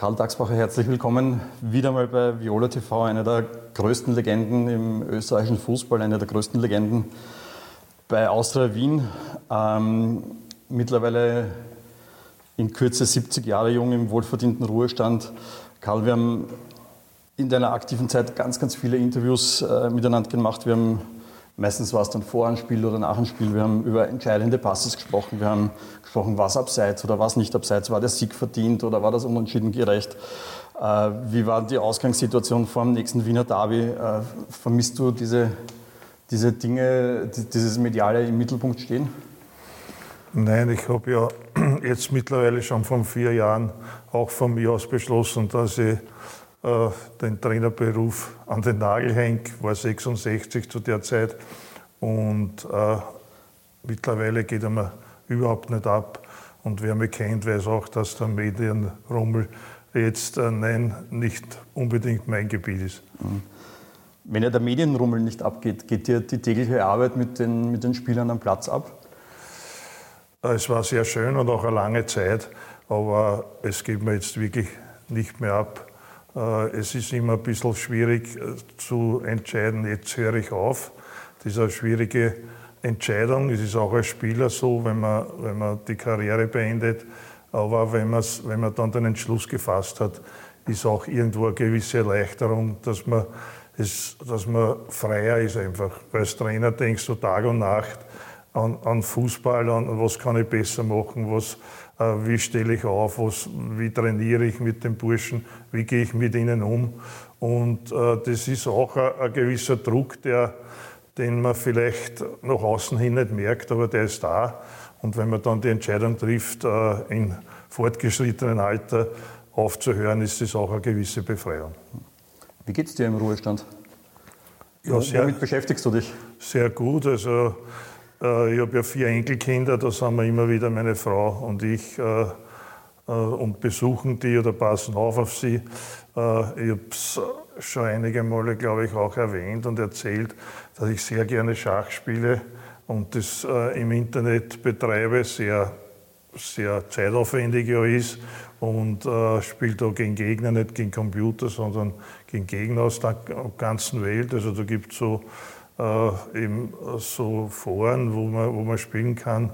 Karl Daxbacher, herzlich willkommen wieder mal bei Viola TV, einer der größten Legenden im österreichischen Fußball, einer der größten Legenden bei Austria Wien. Ähm, mittlerweile in Kürze 70 Jahre jung im wohlverdienten Ruhestand. Karl, wir haben in deiner aktiven Zeit ganz, ganz viele Interviews äh, miteinander gemacht. Wir haben Meistens war es dann vor einem Spiel oder nach einem Spiel. Wir haben über entscheidende Passes gesprochen. Wir haben gesprochen, was abseits oder was nicht abseits. War der Sieg verdient oder war das unentschieden gerecht? Äh, wie war die Ausgangssituation vor dem nächsten Wiener Derby? Äh, vermisst du diese, diese Dinge, dieses Mediale im Mittelpunkt stehen? Nein, ich habe ja jetzt mittlerweile schon vor vier Jahren auch von mir aus beschlossen, dass ich den Trainerberuf an den Nagel hängt, war 66 zu der Zeit und äh, mittlerweile geht er mir überhaupt nicht ab. Und wer mich kennt, weiß auch, dass der Medienrummel jetzt, äh, nein, nicht unbedingt mein Gebiet ist. Mhm. Wenn ja der Medienrummel nicht abgeht, geht dir die tägliche Arbeit mit den, mit den Spielern am Platz ab? Äh, es war sehr schön und auch eine lange Zeit, aber es geht mir jetzt wirklich nicht mehr ab. Äh, es ist immer ein bisschen schwierig äh, zu entscheiden, jetzt höre ich auf. Das ist eine schwierige Entscheidung. Es ist auch als Spieler so, wenn man, wenn man die Karriere beendet. Aber wenn, wenn man dann den Entschluss gefasst hat, ist auch irgendwo eine gewisse Erleichterung, dass man, es, dass man freier ist einfach. Weil als Trainer denkst du Tag und Nacht an, an Fußball, an was kann ich besser machen, was, wie stelle ich auf, was, wie trainiere ich mit den Burschen, wie gehe ich mit ihnen um. Und äh, das ist auch ein, gewisser Druck, der, den man vielleicht nach außen hin nicht merkt, aber der ist da. Und wenn man dann die Entscheidung trifft, äh, in fortgeschrittenen Alter aufzuhören, ist das auch eine gewisse Befreiung. Wie geht es dir im Ruhestand? Ja, sehr, Womit beschäftigst du dich? Sehr gut. Also äh, ich habe ja vier Enkelkinder, da sind wir immer wieder meine Frau und ich äh, äh, und besuchen die oder passen auf auf sie. Ich habe es schon einige Male, glaube ich, auch erwähnt und erzählt, dass ich sehr gerne Schach spiele und das im Internet betreibe, sehr, sehr zeitaufwendig ja ist und äh, spielt da gegen Gegner, nicht gegen Computer, sondern gegen Gegner aus der ganzen Welt. Also da gibt es so äh, eben so Foren, wo man, wo man spielen kann.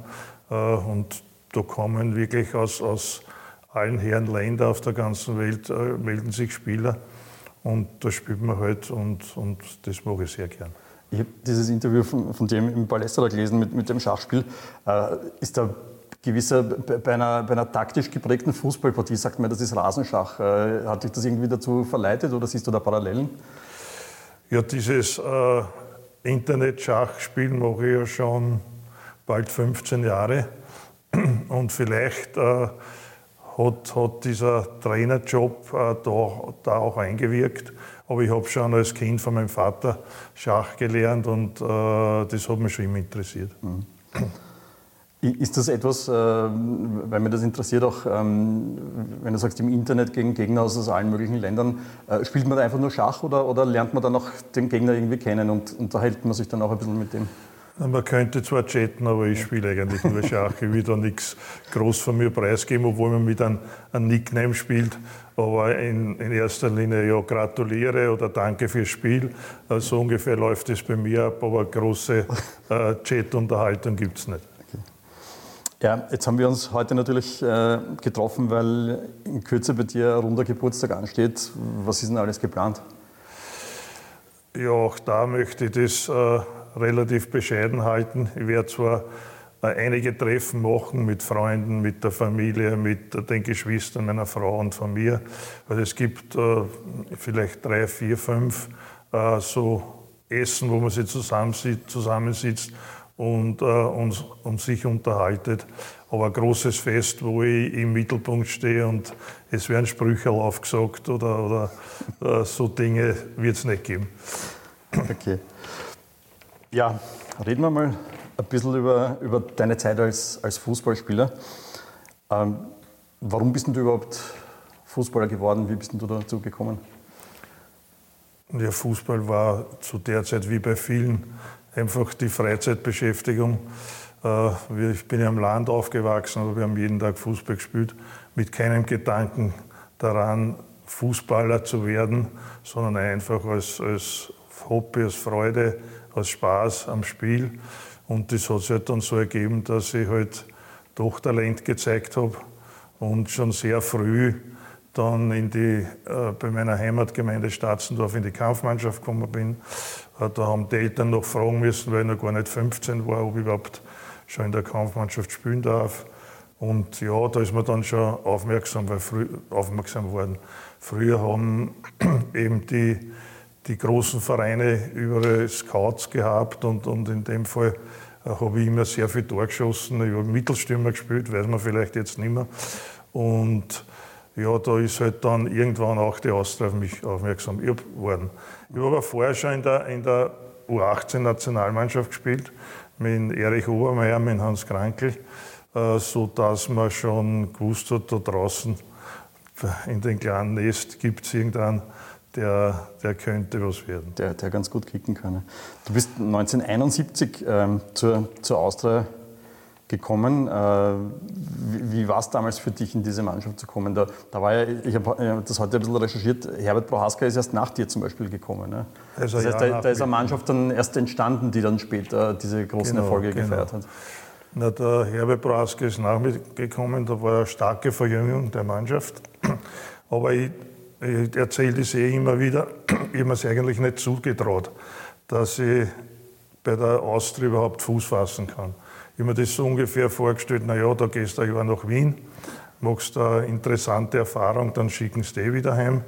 Äh, und da kommen wirklich aus, aus allen Herren Länder auf der ganzen Welt, äh, melden sich Spieler. Und da spielt man halt und, und das mache ich sehr gern. Ich habe dieses Interview von, von dem im Palästra gelesen mit, mit dem Schachspiel. Äh, ist da gewisser, bei einer, bei einer taktisch geprägten Fußballpartie, sagt man, das ist Rasenschach. Äh, hat dich das irgendwie dazu verleitet oder siehst du da Parallelen? Ja, dieses äh, Internet-Schachspielen mache ich ja schon bald 15 Jahre. Und vielleicht äh, hat, hat dieser Trainerjob äh, da, da auch eingewirkt. Aber ich habe schon als Kind von meinem Vater Schach gelernt und äh, das hat mich schon immer interessiert. Mhm. Ist das etwas, äh, weil mir das interessiert, auch ähm, wenn du sagst, im Internet gegen Gegner aus allen möglichen Ländern, äh, spielt man da einfach nur Schach oder, oder lernt man dann auch den Gegner irgendwie kennen und unterhält man sich dann auch ein bisschen mit dem? Man könnte zwar chatten, aber ich spiele eigentlich nur Schach. Ich will da nichts groß von mir preisgeben, obwohl man mit einem, einem Nickname spielt. Aber in, in, erster Linie ja gratuliere oder danke fürs Spiel. Äh, so ungefähr läuft es bei mir ab, aber große äh, Chat-Unterhaltung gibt es nicht. Ja, jetzt haben wir uns heute natürlich äh, getroffen, weil in Kürze bei dir ein runder Geburtstag ansteht. Was ist denn alles geplant? Ja, auch da möchte ich das äh, relativ bescheiden halten. Ich werde zwar äh, einige Treffen machen mit Freunden, mit der Familie, mit den Geschwistern meiner Frau und von mir. Also es gibt äh, vielleicht drei, vier, fünf äh, so Essen, wo man sich zusammensitzt und, äh, und, und sich unterhaltet. Aber ein großes Fest, wo ich im Mittelpunkt stehe und es werden Sprüche aufgesagt oder, oder äh, so Dinge, wird es nicht geben. Okay. Ja, reden wir mal ein bisschen über, über deine Zeit als, als Fußballspieler. Ähm, warum bist du überhaupt Fußballer geworden? Wie bist du dazu gekommen? Ja, Fußball war zu der Zeit wie bei vielen einfach die Freizeitbeschäftigung. Äh, ich bin ja am Land aufgewachsen, aber wir haben jeden Tag Fußball gespielt, mit keinem Gedanken daran, Fußballer zu werden, sondern einfach als, als Hobby, als Freude, als Spaß am Spiel. Und das hat sich halt dann so ergeben, dass ich halt doch Talent gezeigt habe und schon sehr früh dann in die, äh, bei meiner Heimatgemeinde Statzendorf in die Kampfmannschaft gekommen bin. Äh, da haben die Eltern noch fragen müssen, weil ich noch gar nicht 15 war, ob ich überhaupt schon in der Kampfmannschaft spielen darf. Und ja, da ist man dann schon aufmerksam, weil früh, aufmerksam worden. Früher haben eben die, die großen Vereine überall Scouts gehabt und, und in dem Fall äh, habe ich immer sehr viel Tor geschossen. Ich habe Mittelstürmer gespielt, weiß man vielleicht jetzt nicht mehr. Und ja, da ist halt dann irgendwann auch die Austria auf mich aufmerksam geworden. Ich habe aber vorher schon in der, in der U18-Nationalmannschaft gespielt, mit Erich Obermeier, mit Hans Krankel, äh, so dass man schon gewusst hat, da draußen in dem kleinen Nest gibt es irgendeinen, der, der könnte was werden. Der, der ganz gut kicken kann. Du bist 1971 ähm, zur, zur Austria gekommen. Äh, wie, war es damals für dich, in diese Mannschaft zu kommen? Da, da war ja, ich habe das heute ein bisschen recherchiert, Herbert Prohaska ist erst nach dir zum Beispiel gekommen. Ne? Also das heißt, da, da, ist eine Mannschaft dann erst entstanden, die dann später diese großen genau, Erfolge genau. gefeiert hat. Na, der Herbert Prohaska ist nach mir gekommen, da war eine starke Verjüngung der Mannschaft. Aber ich, ich erzähle das eh immer wieder, ich habe mir es eigentlich nicht zugetraut, dass ich bei der Austria überhaupt Fuß fassen kann. Ich mir das so ungefähr vorgestellt, naja, da gehst du ein nach Wien, machst eine interessante Erfahrung, dann schicken sie dich wieder heim,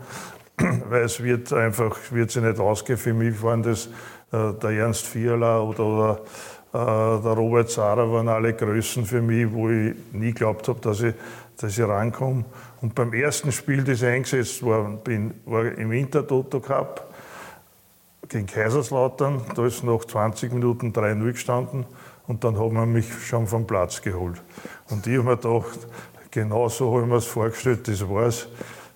weil es wird einfach, wird sich nicht ausgehen. Für mich waren das äh, der Ernst Vierler oder, oder äh, der Robert Zara waren alle Größen für mich, wo ich nie geglaubt habe, dass ich, dass ich rankomme. Und beim ersten Spiel, das ich eingesetzt war, bin, war im Winter-Toto Cup gegen Kaiserslautern. Da ist nach 20 Minuten 3-0 gestanden. Und dann hat man mich schon vom Platz geholt. Und ich habe mir gedacht, genau so habe ich mir es vorgestellt, das war's.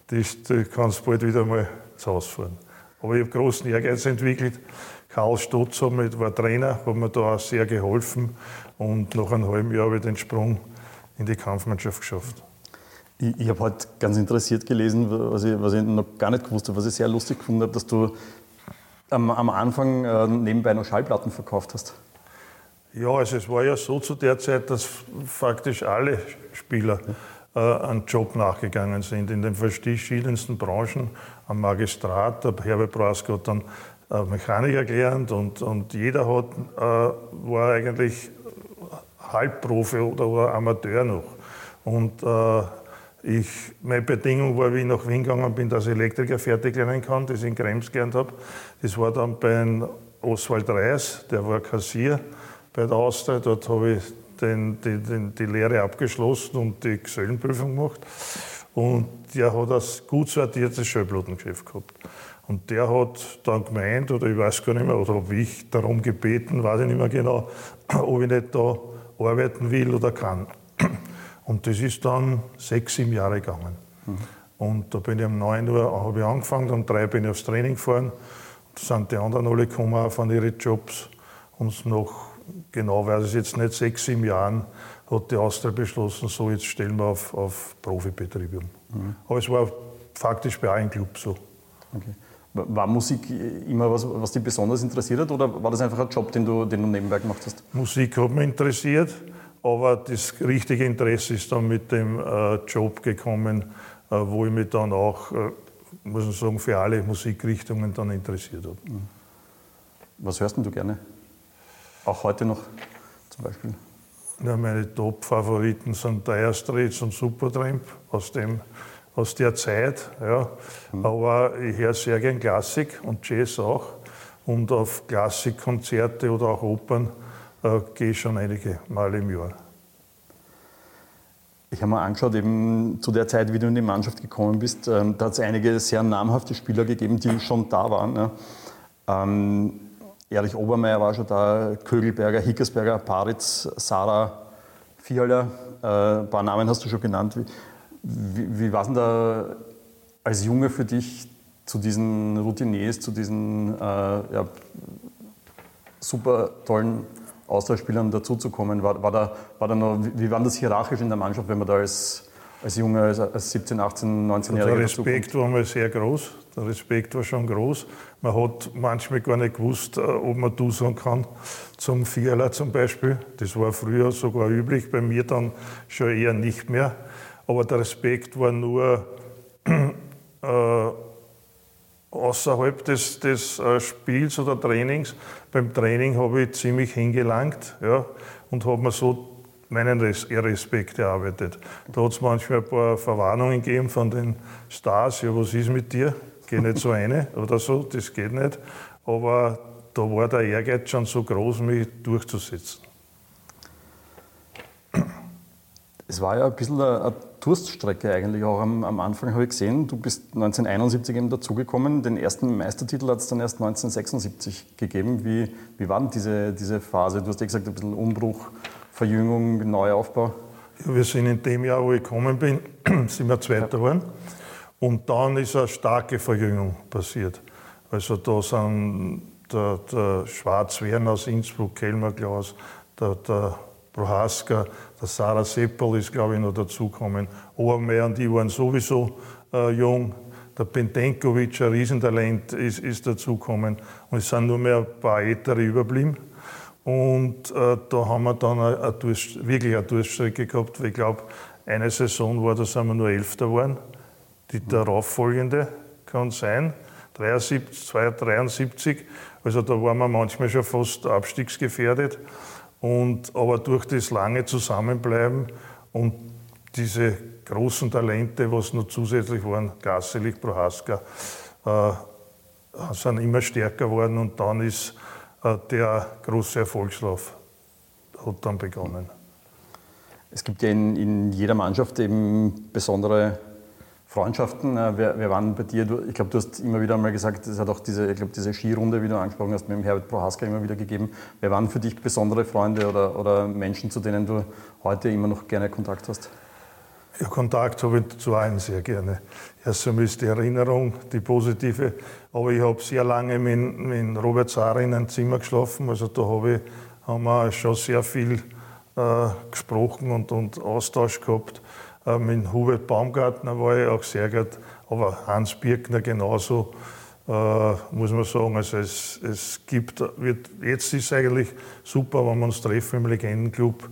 Das, das kannst bald wieder mal zu Hause fahren. Aber ich habe großen Ehrgeiz entwickelt. Karl Stotz war Trainer, hat mir da auch sehr geholfen. Und nach einem halben Jahr habe ich den Sprung in die Kampfmannschaft geschafft. Ich, ich habe heute ganz interessiert gelesen, was ich, was ich, noch gar nicht gewusst habe, was ich sehr lustig gefunden habe, dass du am, am Anfang äh, nebenbei noch Schallplatten verkauft hast. Ja, also es war ja so zu der Zeit, dass faktisch alle Spieler äh, einen Job nachgegangen sind, in den verschiedensten Branchen, am Magistrat. Der Herbert Braske hat dann äh, Mechaniker gelernt und, und jeder hat, äh, war eigentlich Halbprofi oder, oder Amateur noch. Und äh, ich, meine Bedingung war, wie ich nach Wien gegangen bin, dass ich Elektriker fertig lernen kann, das ich in Krems gelernt habe. Das war dann bei Oswald Reis, der war Kassier bei der Austria. Dort habe ich den, die, den, die Lehre abgeschlossen und die Gesellenprüfung gemacht. Und der hat ein gut sortiertes Schallplattengeschäft gehabt. Und der hat dann gemeint, oder ich weiß gar nicht mehr, oder habe ich darum gebeten, weiß ich nicht mehr genau, ob ich nicht da arbeiten will oder kann. Und das ist dann sechs, sieben Jahre gegangen. Mhm. Und da bin ich um 9 Uhr habe ich angefangen, um drei bin ich aufs Training gefahren. Da sind die anderen alle gekommen von ihren Jobs. Und noch genau weiß ich jetzt nicht, sechs, sieben Jahren hat die Austria beschlossen, so jetzt stellen wir auf, auf Profibetriebe um. Mhm. Aber es war faktisch bei allen Clubs so. Okay. War Musik immer was, was dich besonders interessiert hat oder war das einfach ein Job, den du, den du nebenbei gemacht hast? Musik hat mich interessiert, aber das richtige Interesse ist dann mit dem äh, Job gekommen, äh, wo ich mich dann auch, äh, muss man sagen, für alle Musikrichtungen dann interessiert habe. Mhm. Was hörst du gerne? Auch heute noch zum Beispiel? Ja, meine Top-Favoriten sind Dire Straits und Supertramp aus, dem, aus der Zeit. Ja. Mhm. Aber ich höre sehr gern Klassik und Jazz auch. Und auf Klassikkonzerte oder auch Opern äh, gehe ich schon einige Mal im Jahr. Ich habe mir angeschaut, eben zu der Zeit, wie du in die Mannschaft gekommen bist, ähm, da hat es einige sehr namhafte Spieler gegeben, die schon da waren. Ja. Ähm, Erich Obermeier war schon da, Kögelberger, Hickersberger, Paritz, Sarah, Fiala, äh, ein paar Namen hast du schon genannt. Wie, wie, wie war denn da als Junge für dich zu diesen Routiniers, zu diesen äh, ja, super tollen Austauschspielern dazuzukommen? War, war, da, war da noch, wie war das hierarchisch in der Mannschaft, wenn man da als als junger, als 17, 18, 19-Jähriger? Der Respekt war mal sehr groß. Der Respekt war schon groß. Man hat manchmal gar nicht gewusst, äh, ob man du sagen kann zum Vierler zum Beispiel. Das war früher sogar üblich, bei mir dann schon eher nicht mehr. Aber der Respekt war nur äh, außerhalb des, des äh, Spiels oder Trainings. Beim Training habe ich ziemlich hingelangt ja, und habe mir so meinen Respekt erarbeitet. Da hat es manchmal ein paar Verwarnungen gegeben von den Stars, ja, was ist mit dir? Geh nicht so eine oder so, das geht nicht. Aber da war der Ehrgeiz schon so groß, mich durchzusetzen. Es war ja ein bisschen eine Durststrecke eigentlich auch am, am Anfang, habe ich gesehen. Du bist 1971 eben dazugekommen. Den ersten Meistertitel hat es dann erst 1976 gegeben. Wie, wie war denn diese, diese Phase? Du hast ja gesagt, ein bisschen Umbruch Verjüngung, Neuaufbau? Ja, wir sind in dem Jahr, wo ich gekommen bin, sind wir Zweiter geworden. Und dann ist eine starke Verjüngung passiert. Also da sind der, der Schwarzwern aus Innsbruck, Kelmer Klaus, der, der Prohaska, der Sarah Seppel ist, glaube ich, noch dazugekommen. Obermeier und die waren sowieso äh, jung. Der Pentenkovic, ein Riesentalent, ist, ist dazugekommen. Und es sind nur mehr ein paar Ältere überblieben. Und äh, da haben wir dann eine, eine Durst, wirklich eine Durststrecke gehabt. Weil ich glaube, eine Saison war, da sind wir nur Elfter geworden. Die darauffolgende kann sein, 73, 73. Also da waren wir manchmal schon fast abstiegsgefährdet. Und, aber durch das lange Zusammenbleiben und diese großen Talente, was noch zusätzlich waren, Gasselich, Prohaska, äh, sind immer stärker geworden und dann ist der große Erfolgslauf hat dann begonnen. Es gibt ja in, in jeder Mannschaft eben besondere Freundschaften. Äh, wer, wer waren bei dir? Ich glaube, du hast immer wieder einmal gesagt, es hat auch diese, ich glaube, diese Skirunde, wie du angesprochen hast, mit dem Herbert Prohaska immer wieder gegeben. Wer waren für dich besondere Freunde oder, oder Menschen, zu denen du heute immer noch gerne Kontakt hast? Kontakt habe ich zu allen sehr gerne. Erst einmal ist die Erinnerung, die positive. Aber ich habe sehr lange mit, mit Robert Zahrer in einem Zimmer geschlafen. Also da habe ich, haben wir schon sehr viel äh, gesprochen und, und Austausch gehabt. Äh, mit Hubert Baumgartner war ich auch sehr gut. Aber Hans Birkner genauso, äh, muss man sagen. Also es, es gibt, wird, jetzt ist es eigentlich super, wenn wir uns treffen im Legendenclub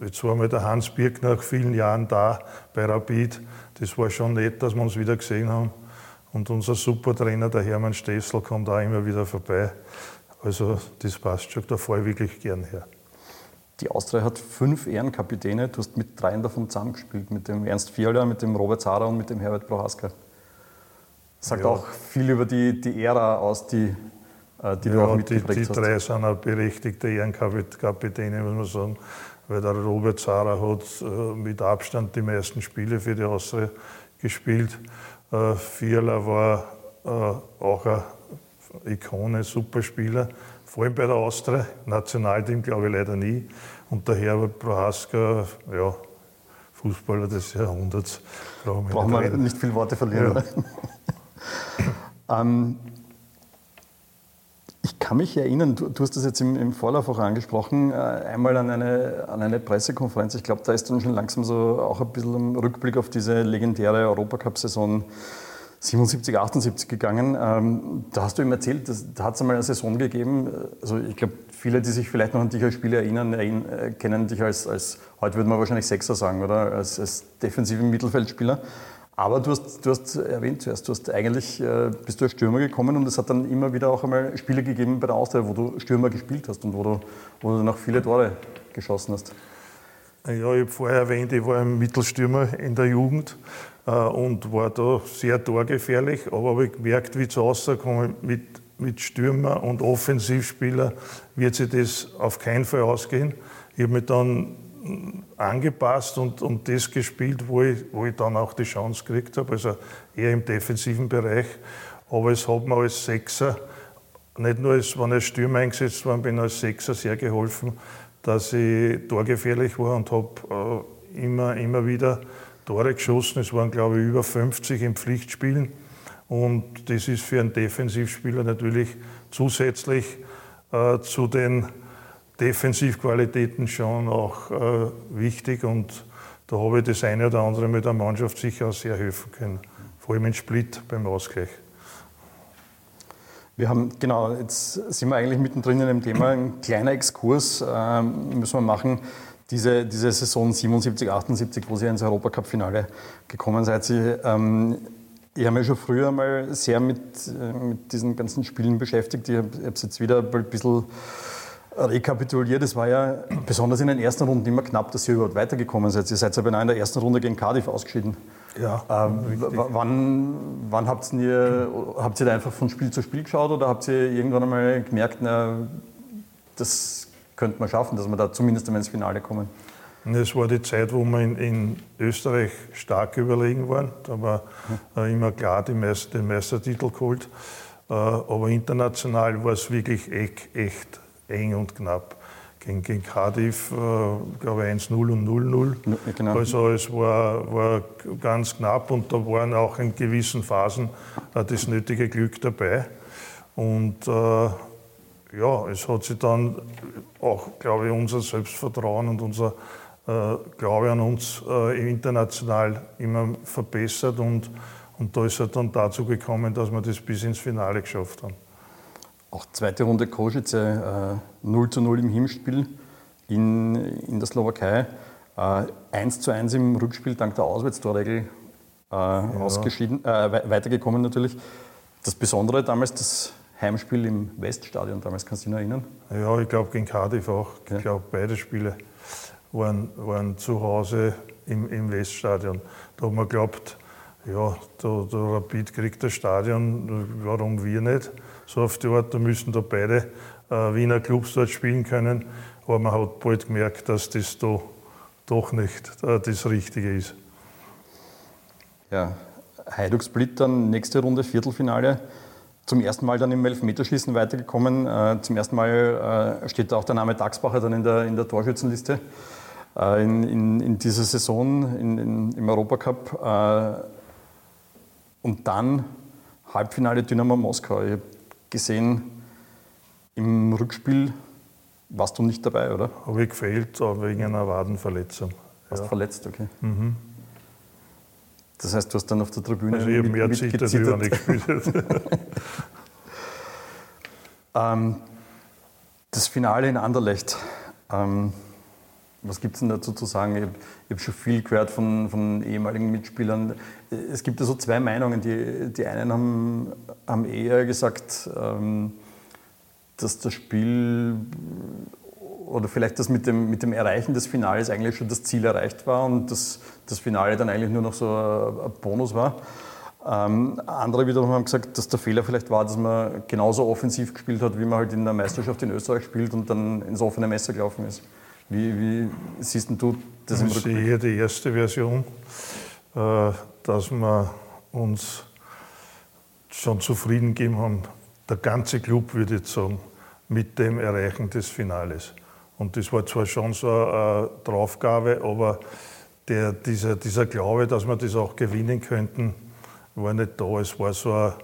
jetzt war mal der Hans Birk nach vielen Jahren da bei Rapid. Das war schon nett, dass wir uns wieder gesehen haben. Und unser Supertrainer, der Hermann Stessel, kommt auch immer wieder vorbei. Also das passt schon, da fahre ich wirklich gern her. Die Austria hat fünf Ehrenkapitäne. Du hast mit dreien davon zusammengespielt, mit dem Ernst Fiala, mit dem Robert Zara und mit dem Herbert Prohaska. Sagt ja. auch viel über die, die Ära aus, die, äh, die ja, du auch mitgeprägt die, die hast. Die drei sind auch berechtigte Ehrenkapitäne, muss man sagen weil der Robert Zara hat äh, mit Abstand die meisten Spiele für die Austria gespielt. Äh, Vierler war äh, auch eine Ikone, Superspieler, vor allem bei der Austria. Nationalteam glaube ich leider nie. Und der Herbert Prohaska, ja, Fußballer des Jahrhunderts. Brauchen wir nicht viel Worte verlieren. Ja. ähm, ich kann mich erinnern, du, du hast das jetzt im, im, Vorlauf auch angesprochen, äh, einmal an eine, an eine Pressekonferenz. Ich glaube, da ist dann schon langsam so auch ein bisschen ein Rückblick auf diese legendäre Europacup-Saison 77, 78 gegangen. Ähm, da hast du ihm erzählt, dass, da hat es einmal eine Saison gegeben. Also ich glaube, viele, die sich vielleicht noch an dich als Spieler erinnern, äh, kennen dich als, als, heute würde man wahrscheinlich Sechser sagen, oder? Als, als defensiven Mittelfeldspieler. Aber du hast, du hast erwähnt zuerst, du hast eigentlich äh, bist du als Stürmer gekommen und es hat dann immer wieder auch einmal Spiele gegeben bei der Austria, wo du Stürmer gespielt hast und wo du, wo du auch viele Tore geschossen hast. Ja, ich habe vorher erwähnt, ich war ein Mittelstürmer in der Jugend äh, und war da sehr torgefährlich, aber habe ich gemerkt, wie es rauskommt mit, mit Stürmer und Offensivspieler wird sich das auf keinen Fall ausgehen. Ich habe mich dann angepasst und, und das gespielt, wo ich, wo ich dann auch die Chance gekriegt habe, also eher im defensiven Bereich. Aber es hat mir als Sechser, nicht nur als, wenn ich als Stürmer eingesetzt war, bin als Sechser sehr geholfen, dass ich torgefährlich war und habe äh, immer, immer wieder Tore geschossen. Es waren, glaube ich, über 50 im Pflichtspielen. Und das ist für einen Defensivspieler natürlich zusätzlich äh, zu den Defensivqualitäten schon auch äh, wichtig und da habe ich das eine oder andere mit der Mannschaft sicher auch sehr helfen können. Vor allem in Split beim Ausgleich. Wir haben, genau, jetzt sind wir eigentlich mittendrin in dem Thema. Ein kleiner Exkurs ähm, müssen wir machen. Diese, diese Saison 77, 78, wo Sie ins Europacup-Finale gekommen seid, Sie, ähm, ich habe mich schon früher mal sehr mit, äh, mit diesen ganzen Spielen beschäftigt. Ich habe es jetzt wieder ein bisschen rekapituliert. Es war ja besonders in den ersten Runden immer knapp, dass ihr überhaupt weitergekommen seid. Ihr seid ja beinahe in der ersten Runde gegen Cardiff ausgeschieden. Ja. Ähm, wann wann habt, ihr, habt ihr da einfach von Spiel zu Spiel geschaut oder habt ihr irgendwann einmal gemerkt, na, das könnte man schaffen, dass wir da zumindest einmal ins Finale kommen? Es war die Zeit, wo wir in, in Österreich stark überlegen waren. Da war äh, immer klar Meister, den Meistertitel geholt. Äh, aber international war es wirklich echt, echt eng und knapp. Gegen, gegen Cardiff, äh, glaube ich, 1-0 und 0-0. Genau. Also es war, war ganz knapp und da waren auch in gewissen Phasen äh, das nötige Glück dabei. Und äh, ja, es hat sich dann auch, glaube ich, unser Selbstvertrauen und unser äh, Glaube an uns äh, international immer verbessert und, und da ist es dann dazu gekommen, dass wir das bis ins Finale geschafft haben. Auch zweite Runde Kosice, äh, 0 zu 0 im Hinspiel in, in der Slowakei. Äh, 1 zu 1 im Rückspiel dank der Auswärtstorregel äh, ja. ausgeschieden, äh, weitergekommen natürlich. Das Besondere damals, das Heimspiel im Weststadion, damals kannst du dich noch erinnern? Ja, ich glaube gegen Cardiff auch. Ja. Ich glaube, beide Spiele waren, waren zu Hause im, im Weststadion. Da haben wir geglaubt, ja, der, der Rapid kriegt das Stadion, warum wir nicht? So auf die Art, da müssen da beide äh, Wiener Clubs dort spielen können. Aber man hat bald gemerkt, dass das da doch nicht äh, das Richtige ist. Ja, Heiduk Split dann nächste Runde, Viertelfinale. Zum ersten Mal dann im Elfmeterschießen weitergekommen. Äh, zum ersten Mal steht auch der Name Daxbacher dann in der, in der Torschützenliste in, in, in, dieser Saison in, im Europacup. Und dann Halbfinale Dynamo Moskau. Ich gesehen, im Rückspiel warst du nicht dabei, oder? Habe ich gefehlt wegen einer Wadenverletzung. Warst ja. verletzt, okay. Mhm. Das heißt, du hast dann auf der Tribüne. Also, ich habe mehr wie wenn ich gespielt ähm, Das Finale in Anderlecht. Ähm, was gibt es denn dazu zu sagen? Ich habe hab schon viel gehört von, von, ehemaligen Mitspielern. Es gibt ja so zwei Meinungen. Die, die einen haben, haben eher gesagt, ähm, dass das Spiel oder vielleicht das mit dem, mit dem Erreichen des Finales eigentlich schon das Ziel erreicht war und dass das Finale dann eigentlich nur noch so ein, Bonus war. Ähm, andere wiederum haben gesagt, dass der Fehler vielleicht war, dass man genauso offensiv gespielt hat, wie man halt in der Meisterschaft in Österreich spielt und dann ins offene Messer gelaufen ist. Wie, wie siehst du das im Rückblick? Ich sehe die erste Version, äh, dass wir uns schon zufrieden gegeben haben, der ganze Club, würde ich sagen, mit dem Erreichen des Finales. Und das war zwar schon so eine Draufgabe, aber der, dieser, dieser Glaube, dass wir das auch gewinnen könnten, war nicht da. Es war so eine,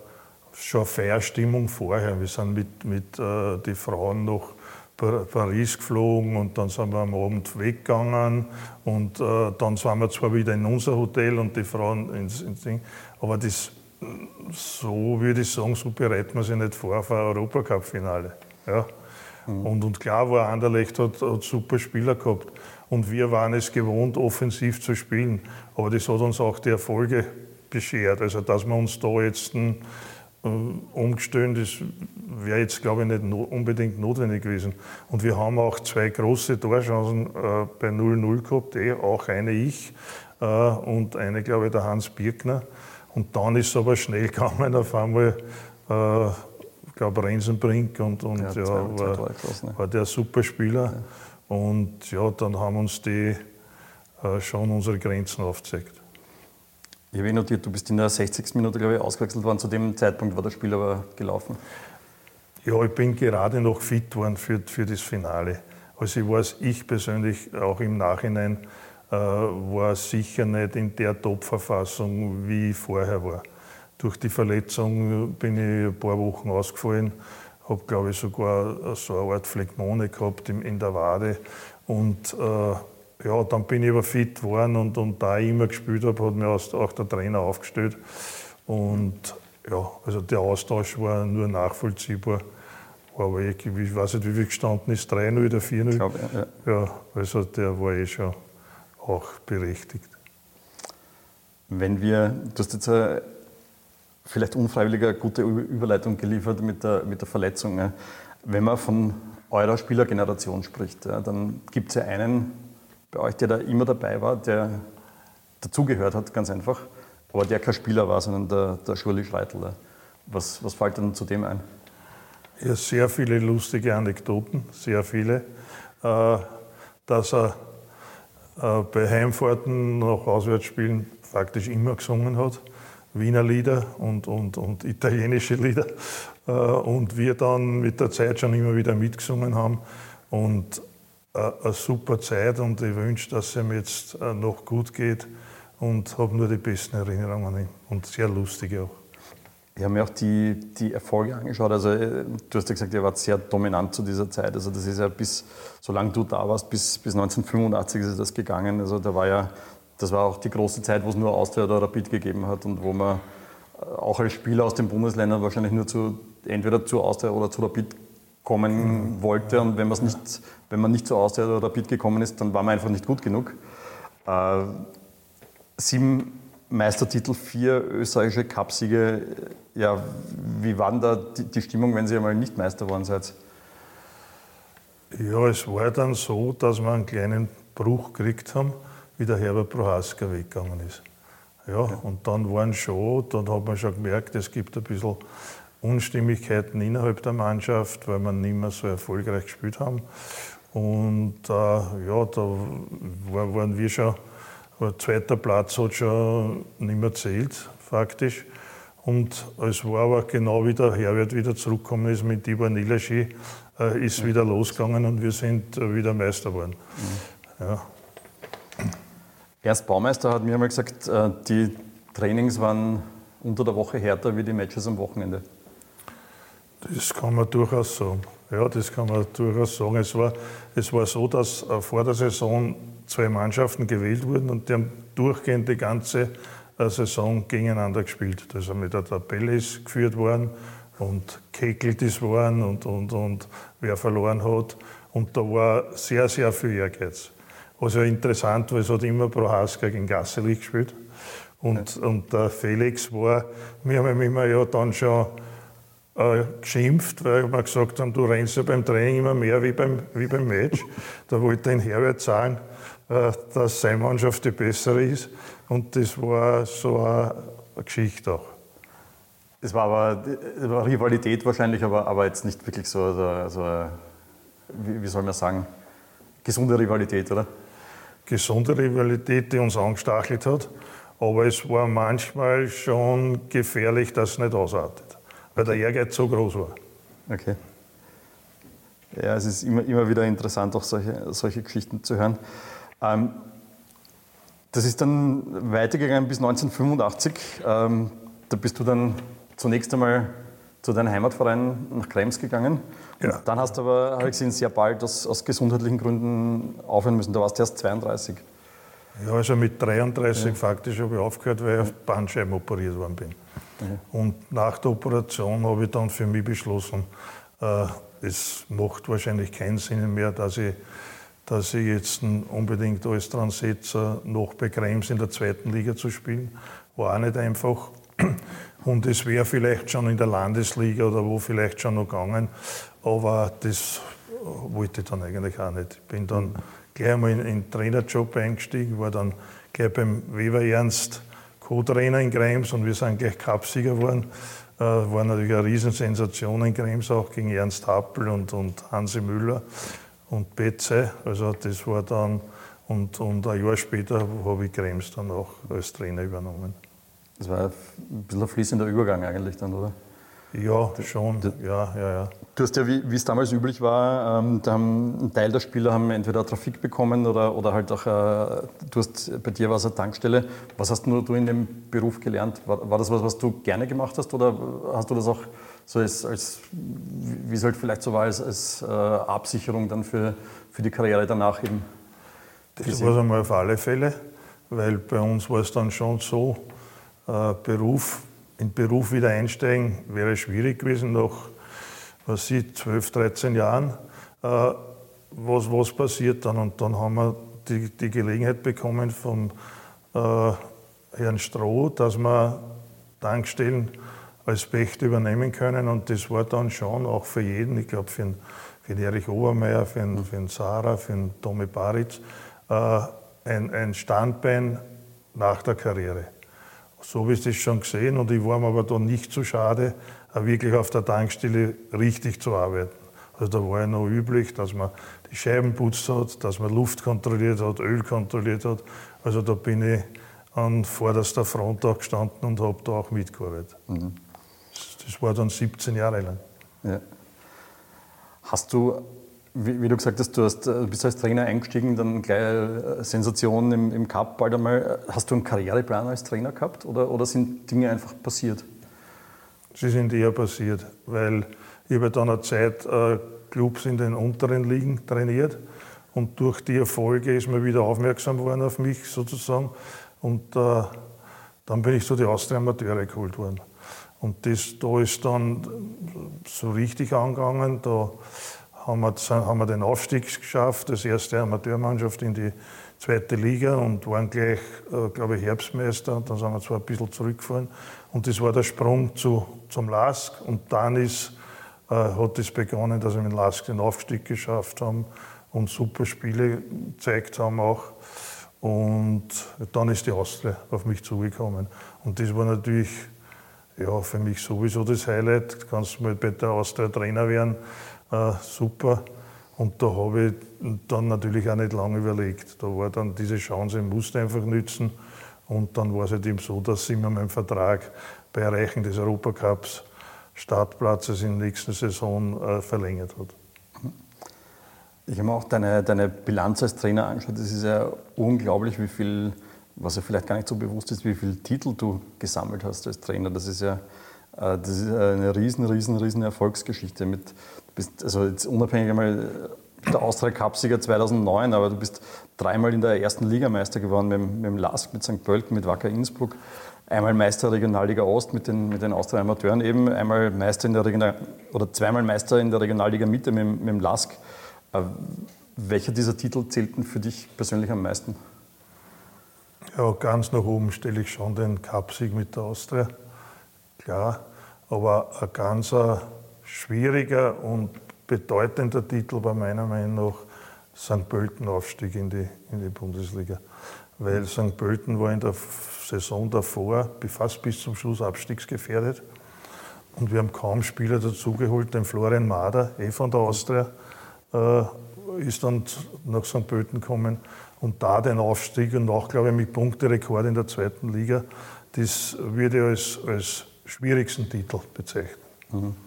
schon eine Feierstimmung vorher. Wir sind mit, mit äh, den Frauen noch Paris geflogen und dann sind wir am Abend weggegangen und äh, dann sind wir zwar wieder in unser Hotel und die Frauen ins, ins Ding, aber das, so würde ich sagen, so bereitet man sich nicht vor auf ein Europacup-Finale. Ja? Mhm. Und, und klar war, Anderlecht hat, hat super Spieler gehabt und wir waren es gewohnt, offensiv zu spielen, aber das hat uns auch die Erfolge beschert, also dass wir uns da jetzt ein, äh, umgestellt. Das wäre jetzt, glaube ich, nicht unbedingt notwendig gewesen. Und wir haben auch zwei große Torchancen äh, bei 0-0 gehabt, eh, auch eine ich äh, und eine, glaube ich, der Hans Birkner. Und dann ist es aber schnell gekommen, auf einmal, äh, ich glaube, Rensenbrink und, und ja, ja war, ne? war, der Superspieler. Ja. Und ja, dann haben uns die äh, schon unsere Grenzen aufgezeigt. Ich habe eh notiert, du bist in der 60. Minute, glaube ich, ausgewechselt worden. Zu dem Zeitpunkt war das Spiel aber gelaufen. Ja, ich bin gerade noch fit worden für, für das Finale. Also ich weiß, ich persönlich auch im Nachhinein äh, war sicher nicht in der Top-Verfassung, wie ich vorher war. Durch die Verletzung bin ich ein paar Wochen ausgefallen, habe, glaube ich, sogar so eine Art Phlegmone gehabt in, in der Wade. Und äh, ja, dann bin ich aber fit geworden und, und da ich immer gespielt habe, hat mir auch der Trainer aufgestellt. Und ja, also der Austausch war nur nachvollziehbar. Aber ich, ich weiß nicht, wie viel gestanden ist, 3-0 oder 4-0. Ja, ja. ja, also der war eh schon auch berechtigt. Wenn wir, du hast jetzt eine vielleicht unfreiwillig eine gute Überleitung geliefert mit der, mit der Verletzung. Wenn man von eurer Spielergeneration spricht, dann gibt es ja einen bei euch, der da immer dabei war, der dazugehört hat, ganz einfach, aber der kein Spieler war, sondern der, der Schurli Schreitl. Was, was fällt dann zu dem ein? Ja, sehr viele lustige Anekdoten, sehr viele. Äh, dass er äh, bei Heimfahrten nach Auswärtsspielen faktisch immer gesungen hat. Wiener Lieder und, und, und italienische Lieder. Äh, und wir dann mit der Zeit schon immer wieder mitgesungen haben. Und eine super Zeit und ich wünsche, dass es ihm jetzt noch gut geht und habe nur die besten Erinnerungen an ihn und sehr lustige auch. Ich habe mir auch die, die Erfolge angeschaut. Also, äh, du hast ja gesagt, ihr wart sehr dominant zu dieser Zeit. Also, das ist ja bis, solange du da warst, bis, bis 1985 ist das gegangen. Also, da war ja, das war auch die große Zeit, wo es nur Austria oder Rapid gegeben hat und wo man äh, auch als Spieler aus den Bundesländern wahrscheinlich nur zu, entweder zu Austria oder zu Rapid kommen wollte. Und wenn, nicht, wenn man nicht zu Austria oder Rapid gekommen ist, dann war man einfach nicht gut genug. Äh, sieben Meistertitel, vier österreichische Cupsiege. Ja, wie war denn da die Stimmung, wenn Sie einmal nicht Meister geworden seid? Ja, es war dann so, dass wir einen kleinen Bruch gekriegt haben, wie der Herbert Prohaska weggegangen ist. Ja, okay. und dann waren schon, dann hat man schon gemerkt, es gibt ein bisschen Unstimmigkeiten innerhalb der Mannschaft, weil wir nicht mehr so erfolgreich gespielt haben. Und äh, ja, da waren wir schon aber zweiter Platz hat schon nicht mehr zählt, faktisch. Und es war aber genau wie der Herbert wieder zurückgekommen ist mit Tibor Nilaschi, äh, ist wieder losgegangen und wir sind äh, wieder Meister geworden. Mhm. Ja. Erst Baumeister hat mir einmal gesagt, äh, die Trainings waren unter der Woche härter wie die Matches am Wochenende. Das kann man durchaus sagen. Ja, das kann man durchaus sagen. Es war, es war so, dass äh, vor der Saison zwei Mannschaften gewählt wurden und die haben durchgehend die ganze äh, Saison gegeneinander gespielt. Also mit der Tabelle ist geführt worden und kekelt ist worden und, und, und wer verloren hat. Und da war sehr, sehr viel Ehrgeiz. Was ja interessant war, es hat immer Prohaska gegen Gasselig gespielt. Und, und der Felix war, wir haben ihm immer ja dann schon äh, geschimpft, weil wir gesagt haben, du rennst ja beim Training immer mehr wie beim, wie beim Match. Da wollte ein Herbert sagen, äh, dass seine Mannschaft die bessere ist. Und das war so eine, Geschichte auch. Es war aber es war Rivalität wahrscheinlich, aber, aber jetzt nicht wirklich so, so, so wie, wie soll man sagen, gesunde Rivalität, oder? Gesunde Rivalität, die uns angestachelt hat. Aber es war manchmal schon gefährlich, dass es nicht ausartet, weil der Ehrgeiz so groß war. Okay. Ja, es ist immer, immer wieder interessant, auch solche, solche Geschichten zu hören. Ähm, das ist dann weitergegangen bis 1985. Ähm, da bist du dann zunächst einmal zu deinem Heimatverein nach Krems gegangen. Ja. Dann hast du aber, habe ich gesehen, sehr bald aus, aus, gesundheitlichen Gründen aufhören müssen. Da warst du erst 32. Ja, also mit 33 ja. faktisch habe ich aufgehört, weil ich auf Bandscheiben operiert worden bin. Ja. Und nach der Operation habe ich dann für mich beschlossen, äh, es macht wahrscheinlich keinen Sinn mehr, dass ich dass ich jetzt unbedingt alles dran setze, noch bei Krems in der zweiten Liga zu spielen. War auch nicht einfach. Und es wäre vielleicht schon in der Landesliga oder wo vielleicht schon noch gegangen. Aber das wollte ich dann eigentlich auch nicht. Ich bin dann gleich einmal in, den Trainerjob eingestiegen, war dann gleich beim Weber Ernst Co-Trainer in Krems und wir sind gleich Cupsieger geworden. Äh, war natürlich eine Riesensensation in Krems auch gegen Ernst Happel und, und Hansi Müller und Betze. Also das war dann, und, und ein Jahr später habe ich Krems dann auch als Trainer übernommen. Das war ein bisschen ein fließender Übergang eigentlich dann, oder? Ja, schon. Ja, ja, ja. Du hast ja, wie, es damals üblich war, ähm, da haben ein Teil der Spieler haben entweder Trafik bekommen oder, oder halt auch, äh, du hast, bei dir war es eine Tankstelle. Was hast du, du in dem Beruf gelernt? War, war das was, was du gerne gemacht hast oder hast du das auch so als, als wie es halt vielleicht so war, als, als äh, Absicherung dann für, für die Karriere danach eben? Das war es einmal auf alle Fälle, weil bei uns war es dann schon so, äh, Beruf, in Beruf wieder einsteigen wäre schwierig gewesen nach was ich, 12, 13 Jahren. Äh, was, was passiert dann? Und dann haben wir die, die Gelegenheit bekommen von äh, Herrn Stroh, dass wir Tankstellen als Pächt übernehmen können. Und das war dann schon auch für jeden, ich glaube für den, für den Erich Obermeier, für den, für den Sarah, für den Tomi Baritz, äh, ein, ein Standbein nach der Karriere. So habe ich das schon gesehen und ich war mir aber da nicht zu schade, wirklich auf der Tankstelle richtig zu arbeiten. Also da war ja noch üblich, dass man die Scheiben putzt hat, dass man Luft kontrolliert hat, Öl kontrolliert hat. Also da bin ich an vorderster Front auch gestanden und habe da auch mitgearbeitet. Mhm. Das war dann 17 Jahre lang. Ja. Hast du, wie, wie, du gesagt hast, du hast, äh, bist als Trainer eingestiegen, dann gleich äh, Sensation im, im Cup bald einmal. Hast du einen Karriereplan als Trainer gehabt oder, oder sind Dinge einfach passiert? Sie sind eher passiert, weil ich habe dann eine Zeit äh, Clubs in den unteren Ligen trainiert und durch die Erfolge ist man wieder aufmerksam worden auf mich sozusagen und äh, dann bin ich zu den Austria Amateure geholt worden. Und das, da ist dann so richtig angegangen, da haben wir, haben wir den Aufstieg geschafft, das erste Amateurmannschaft in die zweite Liga und waren gleich, äh, glaube ich, Herbstmeister. Und dann sind wir zwar ein bisschen zurückgefahren. Und das war der Sprung zu, zum LASK. Und dann ist, äh, hat es das begonnen, dass wir mit LASK den Aufstieg geschafft haben und super Spiele gezeigt haben auch. Und dann ist die Austria auf mich zugekommen. Und das war natürlich ja, für mich sowieso das Highlight. Du kannst mal bei der Austria Trainer werden, äh, super. Und da habe ich dann natürlich auch nicht lange überlegt. Da war dann diese Chance, ich musste einfach nützen. Und dann war es halt eben so, dass sie mir meinen Vertrag bei Erreichen des Europacups Startplatzes in der nächsten Saison äh, verlängert hat. Ich habe mir auch deine, deine Bilanz als Trainer angeschaut. Es ist ja unglaublich, wie viel, was ja vielleicht gar nicht so bewusst ist, wie viele Titel du gesammelt hast als Trainer. Das ist ja äh, das ist eine riesen, riesen, riesen Erfolgsgeschichte. Mit, bist, also jetzt unabhängig einmal der Austria Cup-Sieger 2009, aber du bist dreimal in der ersten Liga Meister geworden mit, mit dem LASK, mit St. Pölten, mit Wacker Innsbruck. Einmal Meister Regionalliga Ost mit den, mit den Austria Amateuren eben, einmal Meister in der Regional oder zweimal Meister in der Regionalliga Mitte mit, mit dem LASK. Äh, welcher dieser Titel zählten für dich persönlich am meisten? Ja, ganz nach oben stelle ich schon den Cupsieg mit der Austria. Klar, aber ein ganz schwieriger und bedeutender Titel war meiner Meinung nach St. Pölten Aufstieg in die, in die Bundesliga. Weil St. Pölten war in der Saison davor fast bis zum Schluss abstiegsgefährdet. Und wir haben kaum Spieler dazugeholt. Den Florian Mader, eh von der Austria, äh, ist dann nach St. Pölten gekommen. Und da den Aufstieg und auch, glaube ich, mit Punkterekord in der zweiten Liga, das würde ich als, als schwierigsten Titel bezeichnen. Mhm.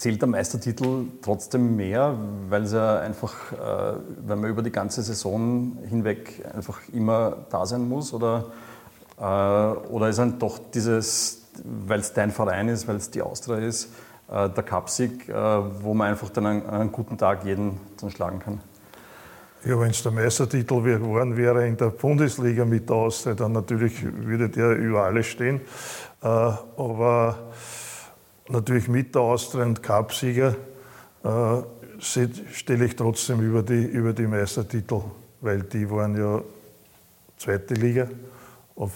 Zählt der Meistertitel trotzdem mehr, weil es ja einfach, äh, wenn man über die ganze Saison hinweg einfach immer da sein muss? Oder, äh, oder ist dann doch dieses, weil es dein Verein ist, weil es die Austria ist, äh, der Cupsieg, äh, wo man einfach dann an einem guten Tag jeden dann schlagen kann? Ja, wenn es der Meistertitel geworden wäre in der Bundesliga mit der Austria, dann natürlich würde der über alles stehen. Äh, aber natürlich mit der Austria und Cupsieger äh, stelle ich trotzdem über die, über die Meistertitel, weil die waren ja zweite Liga. Auf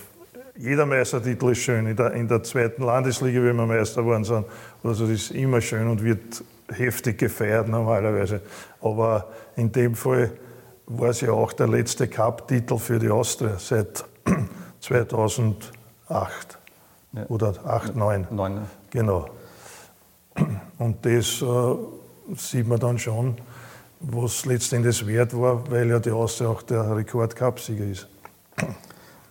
jeder Meistertitel ist schön. In der, in der zweiten Landesliga, wenn wir Meister geworden sind, also das ist immer schön und wird heftig gefeiert normalerweise. Aber in dem Fall war es ja auch der letzte Cup-Titel für die Austria seit 2008 ja. oder 8, 9. 9 Genau. Und das äh, sieht man dann schon, was letztendlich wert war, weil ja die Austria auch der Rekord-Cup-Sieger ist.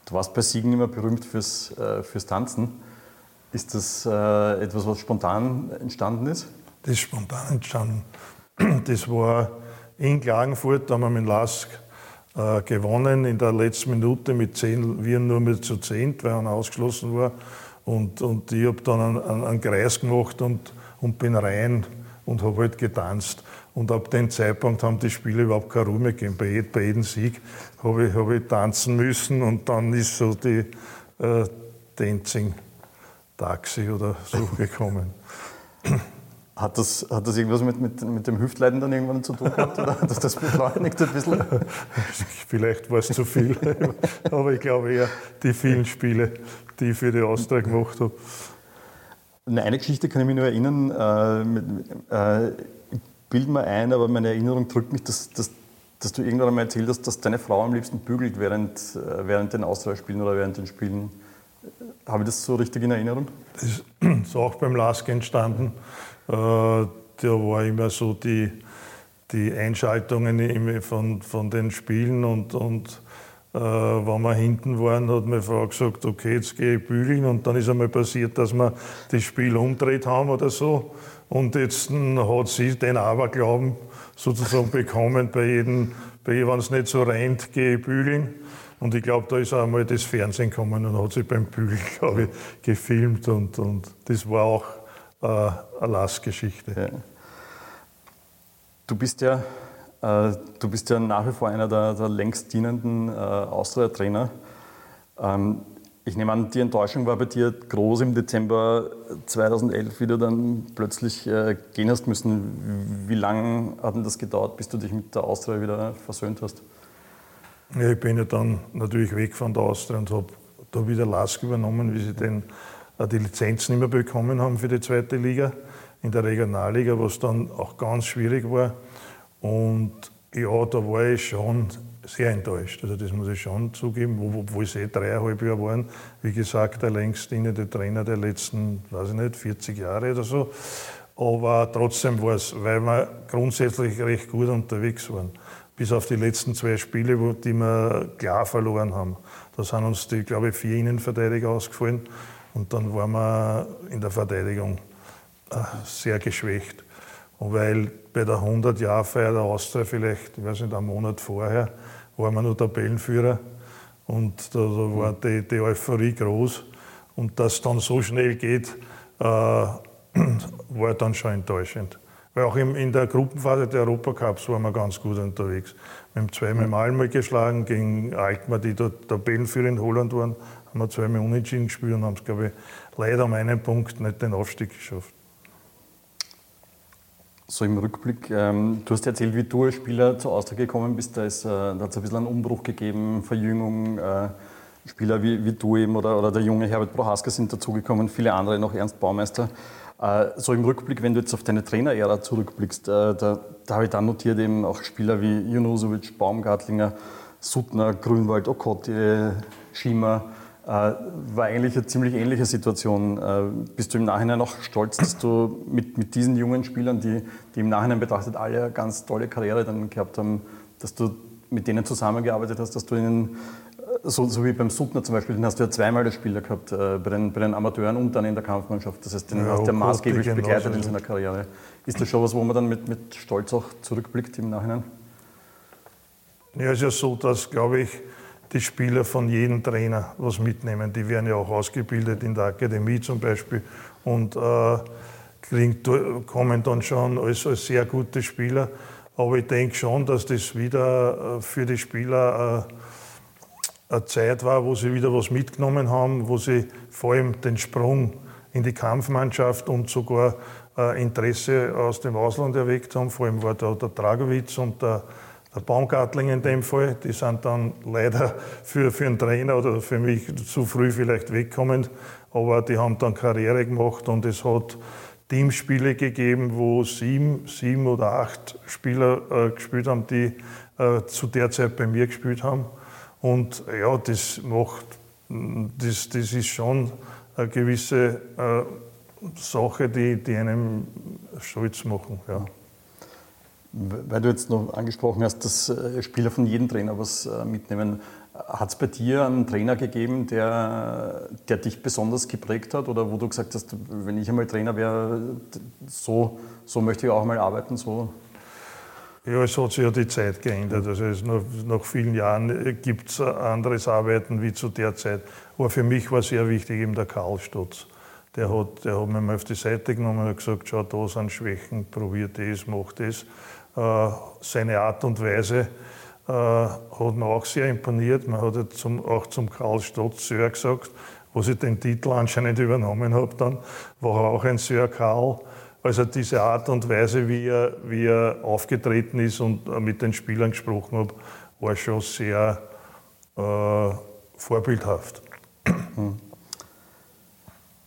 Du warst bei Siegen immer berühmt fürs, äh, fürs Tanzen. Ist das äh, etwas, was spontan entstanden ist? Das ist spontan entstanden. Das war in Klagenfurt haben wir mit Lask äh, gewonnen in der letzten Minute mit zehn, wir nur mit zu zehn, weil er ausgeschlossen war. Und, und ich habe dann einen, einen, Kreis gemacht und, und bin rein und habe halt getanzt. Und ab dem Zeitpunkt haben die Spiele überhaupt keine Ruhe mehr gegeben. Bei, bei jedem Sieg habe ich, hab ich tanzen müssen und dann ist so die äh, Dancing Taxi oder so gekommen. Hat das, hat das irgendwas mit, mit, mit dem Hüftleiden dann irgendwann zu tun gehabt? Oder hat das das beschleunigt ein bisschen? Vielleicht war es zu viel, aber ich glaube eher die vielen Spiele, die ich für die Austria gemacht habe. Eine Geschichte kann ich mich nur erinnern, äh, mit, äh, ich bilde mir ein, aber meine Erinnerung drückt mich, dass, dass, dass du irgendwann einmal erzählt hast, dass deine Frau am liebsten bügelt während, äh, während den Austria-Spielen oder während den Spielen. Habe ich das so richtig in Erinnerung? Das ist auch beim Lask entstanden. Äh, da war immer so die, die Einschaltungen von, von den Spielen und, und äh, wenn wir hinten waren, hat meine Frau gesagt, okay, jetzt gehe ich bügeln und dann ist einmal passiert, dass wir das Spiel umdreht haben oder so und jetzt hat sie den Aberglauben sozusagen bekommen, bei jedem, bei wenn es nicht so rennt, gehe ich bügeln. Und ich glaube, da ist auch einmal das Fernsehen gekommen und hat sich beim Bügeln, glaube ich, gefilmt. Und, und das war auch äh, eine Lastgeschichte. Ja. Du bist ja du bist ja nach wie vor einer der, der längst dienenden äh, Austria-Trainer. Ähm, ich nehme an, die Enttäuschung war bei dir groß im Dezember 2011, wie du dann plötzlich äh, gehen hast müssen. Wie lange hat denn das gedauert, bis du dich mit der Austria wieder versöhnt hast? Ja, ich bin ja dann natürlich weg von der Austria und habe da wieder Lask übernommen, wie sie den, äh, die Lizenzen nicht mehr bekommen haben für die zweite Liga in der Regionalliga, was dann auch ganz schwierig war. Und ja, da war ich schon sehr enttäuscht. Also das muss ich schon zugeben, obwohl es eh dreieinhalb Jahre waren. Wie gesagt, der längst dienende Trainer der letzten, weiß ich nicht, 40 Jahre oder so. Aber trotzdem war es, weil wir grundsätzlich recht gut unterwegs waren. Bis auf die letzten zwei Spiele, die wir klar verloren haben. Da sind uns die, glaube ich, vier Innenverteidiger ausgefallen. Und dann waren wir in der Verteidigung äh, sehr geschwächt. Und weil bei der 100-Jahr-Feier der Austria vielleicht, ich weiß nicht, einen Monat vorher, waren wir nur Tabellenführer und da, da war mhm. die, die, Euphorie groß. Und dass es dann so schnell geht, äh, war dann schon enttäuschend. Weil auch im, in der Gruppenphase der Europacups waren wir ganz gut unterwegs. Wir haben zweimal Malmö geschlagen gegen Alkmaar, die dort Tabellenführer in Holland waren. Haben wir zweimal unentschieden gespielt und haben es, glaube ich, leider um einen Punkt nicht den Aufstieg geschafft so im Rückblick, ähm, du hast erzählt, wie du als Spieler zur Austria gekommen bist. Da, äh, da hat es ein bisschen einen Umbruch gegeben, Verjüngung. Äh, Spieler wie, wie, du eben oder, oder der junge Herbert Prohaska sind dazugekommen, viele andere noch, Ernst Baumeister. Äh, so im Rückblick, wenn du jetzt auf deine Trainerära zurückblickst, äh, da, da habe ich dann notiert eben auch Spieler wie Junusovic, Baumgartlinger, Suttner, Grünwald, Okotti, Schima. Äh, war eigentlich eine ziemlich ähnliche Situation. Äh, bist du im Nachhinein auch stolz, dass du mit, mit diesen jungen Spielern, die, die im Nachhinein betrachtet alle eine ganz tolle Karriere dann gehabt haben, dass du mit denen zusammengearbeitet hast, dass du ihnen, äh, so, so wie beim Suttner zum Beispiel, den hast du ja zweimal als Spieler gehabt, bei den, bei den Amateuren und dann in der Kampfmannschaft. Das heißt, den ja, hast du ja maßgeblich begleitet in seiner Karriere. Ist das schon was, wo man dann mit, mit Stolz auch zurückblickt im Nachhinein? Ja, es ist ja so, dass, glaube ich, die Spieler von jedem Trainer was mitnehmen. Die werden ja auch ausgebildet in der Akademie zum Beispiel und äh, kriegen, kommen dann schon als, als, sehr gute Spieler. Aber ich denke schon, dass das wieder äh, für die Spieler äh, eine Zeit war, wo sie wieder was mitgenommen haben, wo sie vor allem den Sprung in die Kampfmannschaft und sogar äh, Interesse aus dem Ausland erweckt haben. Vor allem war da der Dragowitz und der der Baumgartling in dem Fall, die sind dann leider für, für einen Trainer oder für mich zu früh vielleicht weggekommen, aber die haben dann Karriere gemacht und es hat Teamspiele gegeben, wo sieben, sieben oder acht Spieler äh, gespielt haben, die äh, zu der Zeit bei mir gespielt haben. Und ja, das macht, das, das ist schon eine gewisse äh, Sache, die, die einem stolz machen. Ja. Weil du jetzt noch angesprochen hast, dass äh, Spieler von jedem Trainer was äh, mitnehmen. Hat es bei dir einen Trainer gegeben, der, der dich besonders geprägt hat oder wo du gesagt hast, wenn ich einmal Trainer wäre, so, so möchte ich auch mal arbeiten? So? Ja, es hat sich ja die Zeit geändert. Also nach, nach vielen Jahren äh, gibt es anderes Arbeiten wie zu der Zeit. Aber für mich war sehr wichtig eben der Karl Stutz Der hat, der hat mich mal auf die Seite genommen und gesagt, schau, da sind Schwächen, probier das, mach das. Äh, seine Art und Weise äh, hat mir auch sehr imponiert. Man hat zum, auch zum Karl Stotz Sir gesagt, wo ich den Titel anscheinend übernommen habe dann, war auch ein Sir Karl. Also diese Art und Weise, wie er, wie er aufgetreten ist und mit den Spielern gesprochen hat, war schon sehr äh, vorbildhaft.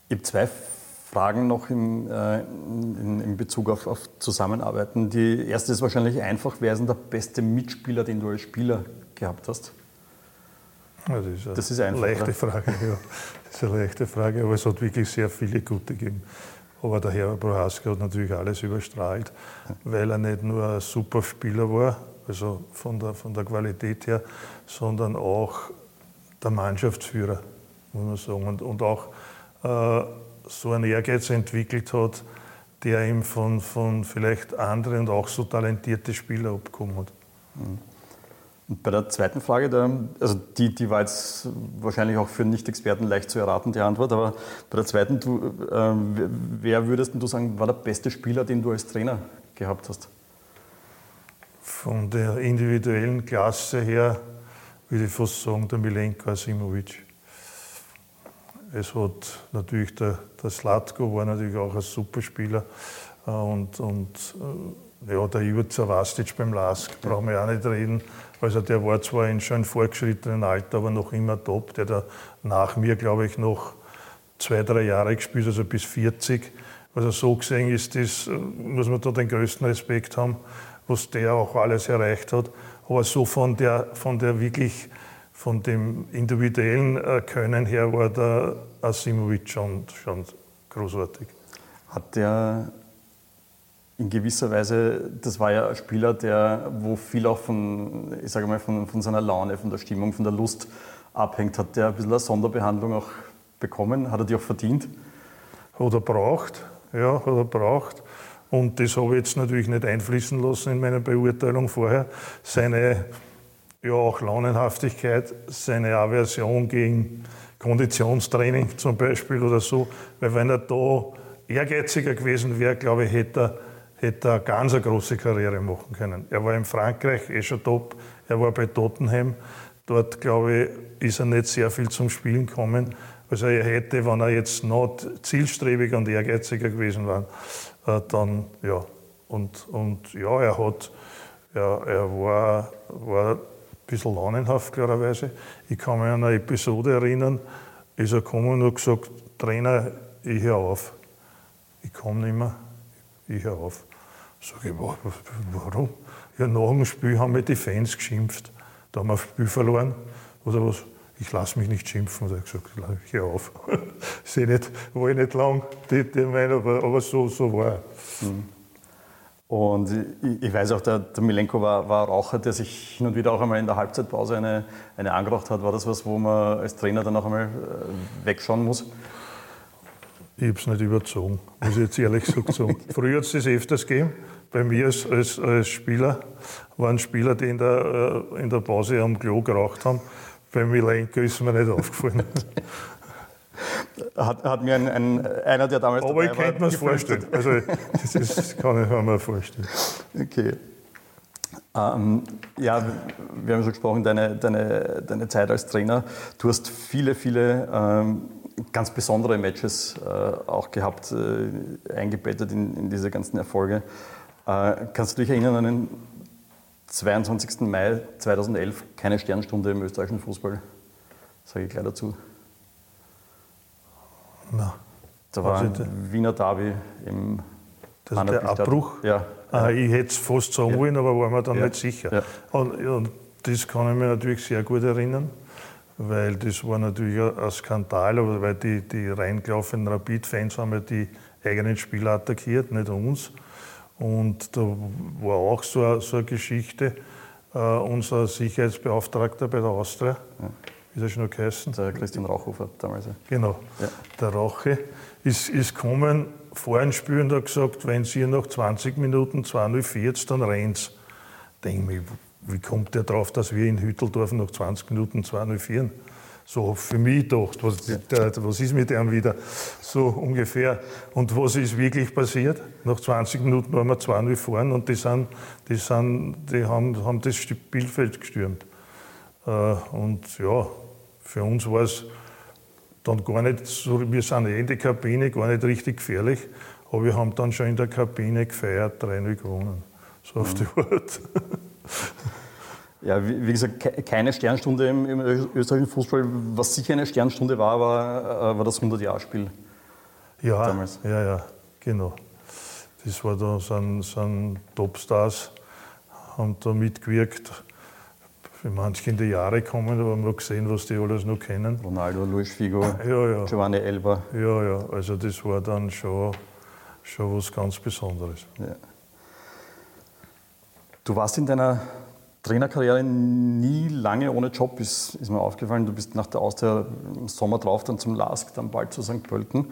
Ich habe zwei Fragen noch im, äh, in, in, Bezug auf, auf, Zusammenarbeiten. Die erste ist wahrscheinlich einfach. Wer ist denn der beste Mitspieler, den du als Spieler gehabt hast? Das ist eine, das ist einfach, leichte oder? Frage. Ja. Das ist eine leichte Frage, aber es hat wirklich sehr viele gute gegeben. Aber der Herr Prohaska hat natürlich alles überstrahlt, weil er nicht nur ein super Spieler war, also von der, von der Qualität her, sondern auch der Mannschaftsführer, muss man sagen. Und, und auch äh, so einen Ehrgeiz entwickelt hat, der ihm von, von vielleicht anderen und auch so talentierte Spieler abgekommen hat. Mhm. Und bei der zweiten Frage, da, also die, die war jetzt wahrscheinlich auch für Nicht-Experten leicht zu erraten, die Antwort, aber bei der zweiten, du, äh, wer würdest du sagen, war der beste Spieler, den du als Trainer gehabt hast? Von der individuellen Klasse her würde ich fast sagen, der Milenko Asimovic. Es hat natürlich der, der Slatko war natürlich auch ein super Spieler äh, und, und äh, ja, der Ivo Zavastic beim Lask, brauchen wir auch nicht reden. Also der war zwar in schon fortgeschrittenen Alter, aber noch immer top. Der da nach mir, glaube ich, noch zwei, drei Jahre gespielt, also bis 40. Also so gesehen ist das, äh, muss man da den größten Respekt haben, was der auch alles erreicht hat. Aber so von der, von der wirklich, von dem individuellen äh, Können her war der Asimovic schon, schon großartig. Hat der in gewisser Weise, das war ja ein Spieler, der, wo viel auch von, ich sage mal, von, von seiner Laune, von der Stimmung, von der Lust abhängt. Hat der ein bisschen eine Sonderbehandlung auch bekommen? Hat er die auch verdient? Hat er braucht, ja, hat er braucht. Und das habe ich jetzt natürlich nicht einfließen lassen in meiner Beurteilung vorher. Seine ja auch Launenhaftigkeit, seine Aversion gegen Konditionstraining zum Beispiel oder so. Weil wenn er da ehrgeiziger gewesen wäre, glaube ich, hätte er hätte er ganz eine große Karriere machen können. Er war in Frankreich eh schon top, er war bei Tottenham. Dort, glaube ich, ist er nicht sehr viel zum Spielen gekommen. Also er hätte, wenn er jetzt noch zielstrebiger und ehrgeiziger gewesen wäre, äh, dann, ja. Und, und ja, er hat, ja, er war, war bisschen launenhaft, klarerweise. Ich kann mich an eine Episode erinnern, ist er gekommen und hat gesagt, Trainer, ich höre auf. Ich komme nicht mehr ich höre auf. Sag ich, warum? Ja, nach dem Spiel haben mir die Fans geschimpft. Da haben wir das Spiel verloren. Oder was? Ich lasse mich nicht schimpfen. Da habe ich gesagt, ich höre auf. eh nicht, war ich nicht lang, die, die Meinung, aber, aber so, so war mhm. Und ich, weiß auch, der, der Milenko war, war Raucher, der sich hin und wieder auch einmal in der Halbzeitpause eine, eine angeraucht hat. War das was, wo man als Trainer dann auch einmal äh, wegschauen muss? Ich habe es nicht überzogen, muss ich jetzt ehrlich sagen. Früher hat es das öfters gegeben. Bei mir als, als, als Spieler waren Spieler, die in der, äh, in der Pause am Klo geraucht haben. Bei Milenko ist mir nicht aufgefallen. Hat, hat mir ein, ein, einer, der damals Aber ich könnte mir das vorstellen. Also, das, das kann ich mir vorstellen. Okay. Ähm, ja, wir haben schon gesprochen, deine, deine, deine Zeit als Trainer. Du hast viele, viele ähm, ganz besondere Matches äh, auch gehabt, äh, eingebettet in, in, diese ganzen Erfolge. Äh, kannst du dich erinnern an den 22. Mai 2011, keine Sternstunde im österreichischen Fußball? Sage ich gleich dazu. Na, da war ein Wiener Derby im das ist der Abbruch? Ja. Ah, ich hätte es fast sagen ja. wollen, aber war mir dann ja. nicht sicher. Ja. Und, und, das kann ich mir natürlich sehr gut erinnern weil das war natürlich ein Skandal, weil die, die reingelaufenen Rapid-Fans haben ja die eigenen Spieler attackiert, nicht uns. Und da war auch so eine, so eine Geschichte. Uh, unser Sicherheitsbeauftragter bei der Austria, ja. Wie ist er schon noch geheißen? Der Christian Rauchhofer damals. Genau, ja. der Rauche ist, ist gekommen vor ein Spiel und hat gesagt, wenn Sie nach 20 Minuten 2-0 dann rennt's. Denke mir, wie kommt der drauf, dass wir in Hütteldorf nach 20 Minuten 2-0 führen? So für mich gedacht, was, der, was ist mit dem wieder? So ungefähr. Und was ist wirklich passiert? Nach 20 Minuten waren wir 2-0 vorn und die, sind, die, sind, die haben, haben das Spielfeld gestürmt. Äh, und ja, für uns war es dann gar nicht so, wir sind eh in der Kabine, gar nicht richtig gefährlich, aber wir haben dann schon in der Kabine gefeiert, 3-0 gewonnen. So auf die Art. Ja, wie, wie, gesagt, keine Sternstunde im, im, österreichischen Fußball. Was sicher eine Sternstunde war, war, äh, war das 100-Jahr-Spiel. Ja, damals. ja, ja, genau. Das war da, sind, sind Topstars, haben da mitgewirkt. Für manche in die Jahre kommen, aber haben wir gesehen, was die alles noch kennen. Ronaldo, Luis Figo, ja, ja. Giovanni Elba. Ja, ja, also das war dann schon, schon was ganz Besonderes. Ja. Du warst in deiner Trainerkarriere nie lange ohne Job, ist, ist mir aufgefallen. Du bist nach der Austria im Sommer drauf, dann zum LASK, dann bald zu St. Pölten.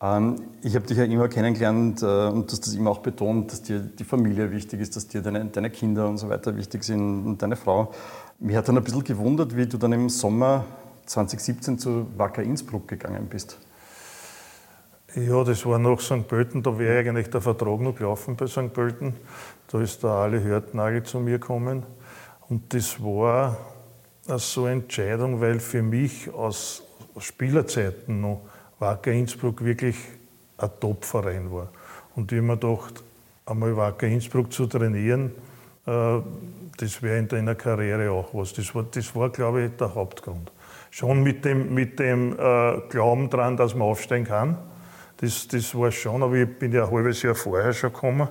Ähm, ich habe dich ja immer kennengelernt äh, und du hast das immer auch betont, dass dir die Familie wichtig ist, dass dir deine, deine Kinder und so weiter wichtig sind und deine Frau. Mich hat dann ein bisschen gewundert, wie du dann im Sommer 2017 zu Wacker Innsbruck gegangen bist. Ja, das war nach St. Pölten, da wäre eigentlich der Vertrag noch gelaufen bei St. Pölten. Da ist der Ali Hörtnagel zu mir gekommen und das war so eine Entscheidung, weil für mich aus Spielerzeiten noch Wacker Innsbruck wirklich ein Top-Verein war. Und ich habe mir gedacht, einmal Wacker Innsbruck zu trainieren, äh, das wäre in deiner Karriere auch was. Das war, das war glaube ich, der Hauptgrund. Schon mit dem, mit dem äh, Glauben daran, dass man aufsteigen kann. Das, das war schon, aber ich bin ja ein halbes Jahr vorher schon gekommen,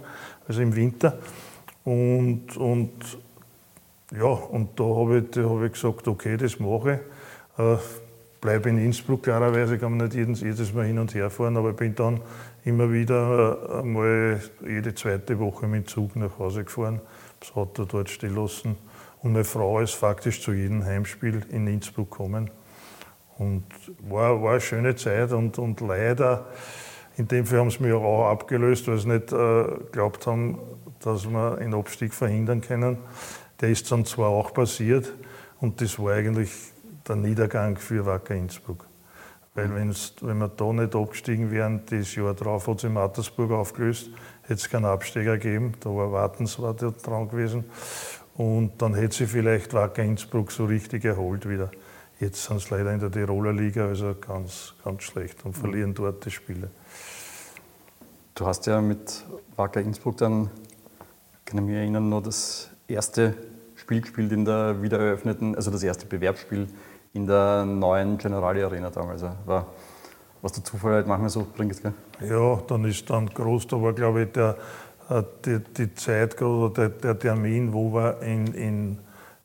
also im Winter. Und, und ja, und da habe ich, hab ich gesagt, okay, das mache ich. Bleibe in Innsbruck, klarerweise kann man nicht jedes, jedes Mal hin und her fahren, aber ich bin dann immer wieder äh, einmal jede zweite Woche mit dem Zug nach Hause gefahren, das Auto dort stehen lassen. Und meine Frau ist faktisch zu jedem Heimspiel in Innsbruck gekommen. Und war, war eine schöne Zeit und, und leider, in dem Fall haben sie mich auch abgelöst, weil sie nicht äh, haben, dass wir einen Abstieg verhindern können. Der ist dann zwar auch passiert und das war eigentlich der Niedergang für Wacker Innsbruck. Weil wenn wir da nicht abgestiegen wären, das Jahr drauf hat in Mattersburg aufgelöst, hätte es keinen Absteiger gegeben, da war Wartens war der dran gewesen. Und dann hätte sie vielleicht Wacker Innsbruck so richtig erholt wieder. Jetzt sind sie leider in der Tiroler Liga, also ganz, ganz schlecht und verlieren dort die Spiele. Du hast ja mit Wacker Innsbruck dann, kann ich mich erinnern, noch das erste Spiel gespielt in der wiedereröffneten, also das erste Bewerbsspiel in der neuen Generali Arena damals. War, was der Zufall halt manchmal so bringt. Gell? Ja, dann ist dann groß, da war glaube ich der, äh, die, die Zeit oder der, Termin, wo wir in, in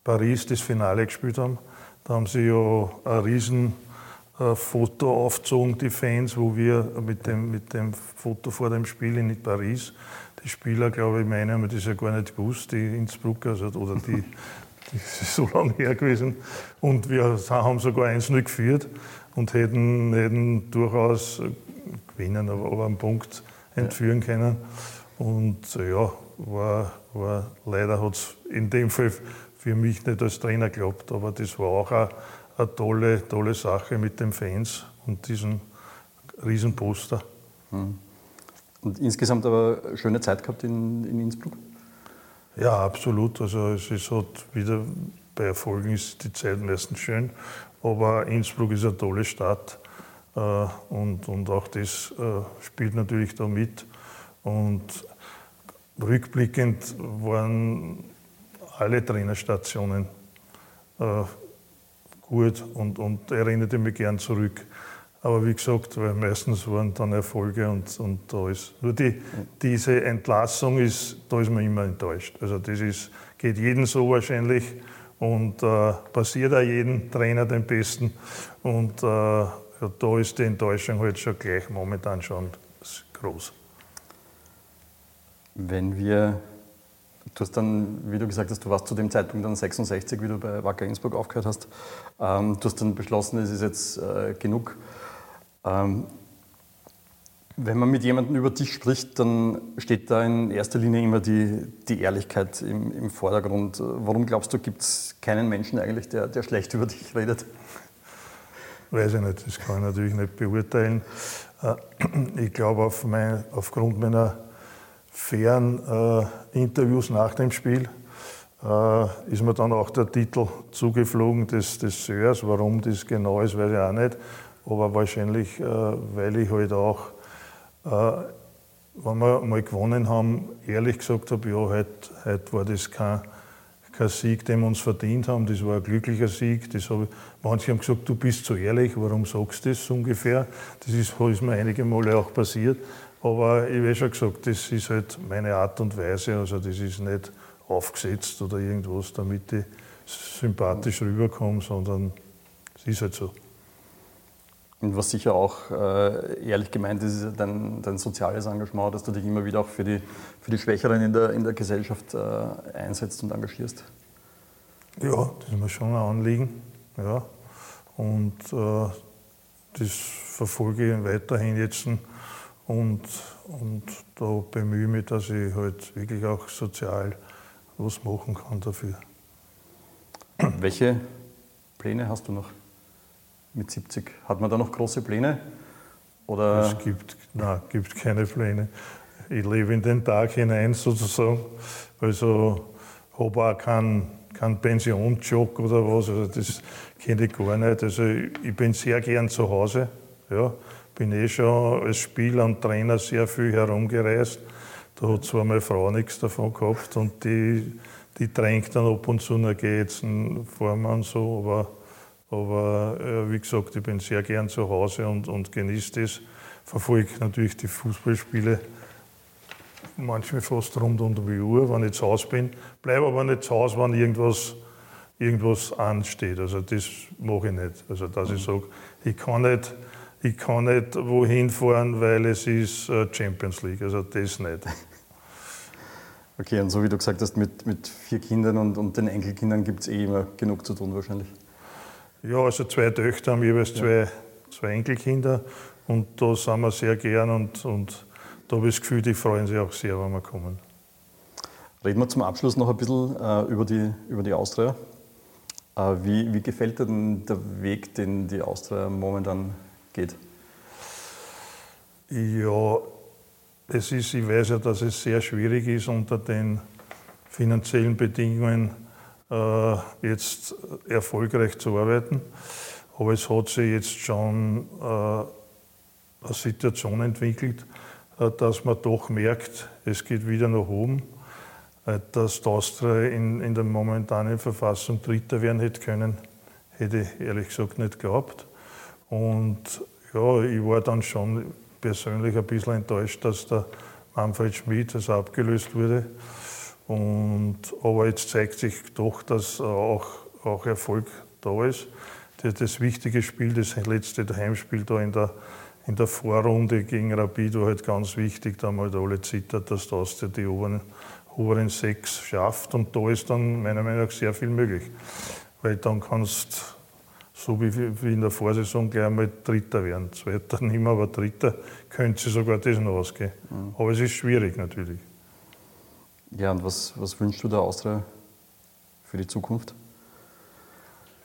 Paris das Finale gespielt haben. Da haben sie ja ein riesen äh, Foto aufgezogen, die Fans, wo wir mit dem, mit dem Foto vor dem Spiel in Paris die Spieler, glaube ich, meinen, haben das ja gar nicht gewusst, die Innsbrucker, also, oder die, das ist so lange her gewesen. Und wir haben sogar 1-0 geführt und hätten, hätten durchaus gewinnen, aber, aber einen Punkt entführen können. Und ja, war, war, leider hat es in dem Fall für mich nicht als Trainer geklappt, aber das war auch eine, eine tolle, tolle Sache mit den Fans und diesem Riesenposter. Mhm. Und insgesamt aber schöne Zeit gehabt in, in Innsbruck? Ja, absolut. Also es ist halt wieder, bei Erfolgen ist die Zeit meistens schön, aber Innsbruck ist eine tolle Stadt äh, und, und auch das äh, spielt natürlich da mit. Und rückblickend waren alle Trainerstationen äh, gut und, und erinnerte mich gern zurück. Aber wie gesagt, weil meistens waren dann Erfolge und, und da ist. Nur die, diese Entlassung ist, da ist man immer enttäuscht. Also das ist, geht jedem so wahrscheinlich und äh, passiert auch jedem Trainer den Besten. Und äh, ja, da ist die Enttäuschung halt schon gleich momentan schon groß. Wenn wir, du hast dann, wie du gesagt hast, du warst zu dem Zeitpunkt dann 66, wie du bei Wacker Innsbruck aufgehört hast. Ähm, du hast dann beschlossen, es ist jetzt äh, genug. Ähm, wenn man mit jemandem über dich spricht, dann steht da in erster Linie immer die, die Ehrlichkeit im, im, Vordergrund. Warum glaubst du, gibt es keinen Menschen eigentlich, der, der schlecht über dich redet? weiß ich nicht, das kann ich natürlich nicht beurteilen. Äh, ich glaube, auf mein, aufgrund meiner fairen äh, Interviews nach dem Spiel äh, ist mir dann auch der Titel zugeflogen des, des Sörs. Warum das genau ist, weiß ich auch nicht. Aber wahrscheinlich, äh, weil ich halt auch, äh, wenn wir mal gewonnen haben, ehrlich gesagt habe, ja, heute, heute war das kein, kein Sieg, den wir uns verdient haben. Das war ein glücklicher Sieg. Das habe, manche haben gesagt, du bist zu ehrlich, warum sagst du das so ungefähr? Das ist, ist mir einige Male auch passiert. Aber ich habe schon gesagt, das ist halt meine Art und Weise. Also das ist nicht aufgesetzt oder irgendwas, damit ich sympathisch rüberkomme, sondern es ist halt so. Und was sicher auch äh, ehrlich gemeint ist, ist dein, dein, soziales Engagement, dass du dich immer wieder auch für die, für die Schwächeren in der, in der Gesellschaft äh, einsetzt und engagierst. Ja, das ist mir schon ein Anliegen. Ja. Und äh, das verfolge ich weiterhin jetzt. Und, und da bemühe ich mich, dass ich halt wirklich auch sozial was machen kann dafür. Welche Pläne hast du noch mit 70? Hat man da noch große Pläne? Oder? Es gibt, nein, gibt keine Pläne. Ich lebe in den Tag hinein sozusagen. Also habe auch keinen kein Pensionsjob oder was. Also das kenne ich gar nicht. Also ich bin sehr gern zu Hause. Ja, bin eh schon als Spieler und Trainer sehr viel herumgereist. Da hat zwar meine Frau nichts davon gehabt und die, die drängt dann ab und zu, na geh jetzt fahren und so, aber, aber äh, wie gesagt, ich bin sehr gern zu Hause und, und genieße das. Verfolge natürlich die Fußballspiele manchmal fast rund um die Uhr, wenn ich zu Hause bin. Bleibe aber nicht zu Hause, wenn irgendwas, irgendwas ansteht. Also das mache ich nicht. Also dass ich sage, ich kann nicht ich kann nicht wohin fahren, weil es ist äh, Champions League. Also das nicht. Okay, und so wie du gesagt hast, mit, mit vier Kindern und, und den Enkelkindern gibt es eh immer genug zu tun wahrscheinlich. Ja, also zwei Töchter haben jeweils zwei, zwei Enkelkinder und da sind wir sehr gern und, und da habe ich das Gefühl, die freuen sich auch sehr, wenn wir kommen. Reden wir zum Abschluss noch ein bisschen äh, über, die, über die Austria. Äh, wie, wie gefällt dir denn der Weg, den die Austria momentan geht? Ja, es ist, ich weiß ja, dass es sehr schwierig ist unter den finanziellen Bedingungen jetzt erfolgreich zu arbeiten. Aber es hat sich jetzt schon äh, eine Situation entwickelt, äh, dass man doch merkt, es geht wieder nach oben. Äh, dass die Austria in, in der momentanen Verfassung Dritter werden hätte können, hätte ich ehrlich gesagt nicht geglaubt. Und ja, ich war dann schon persönlich ein bisschen enttäuscht, dass der Manfred Schmidt also abgelöst wurde. Und, aber jetzt zeigt sich doch, dass auch, auch Erfolg da ist. Das, das wichtige Spiel, das letzte Heimspiel da in der, in der Vorrunde gegen Rapid war halt ganz wichtig. Da haben halt alle zittert, dass das die oberen, oberen sechs schafft. Und da ist dann meiner Meinung nach sehr viel möglich. Weil dann kannst so wie, wie in der Vorsaison gleich einmal Dritter werden. Zweiter nicht mehr, aber Dritter könnte sie sogar das noch ausgehen. Mhm. Aber es ist schwierig natürlich. Ja, und was, was wünschst du der Austria für die Zukunft?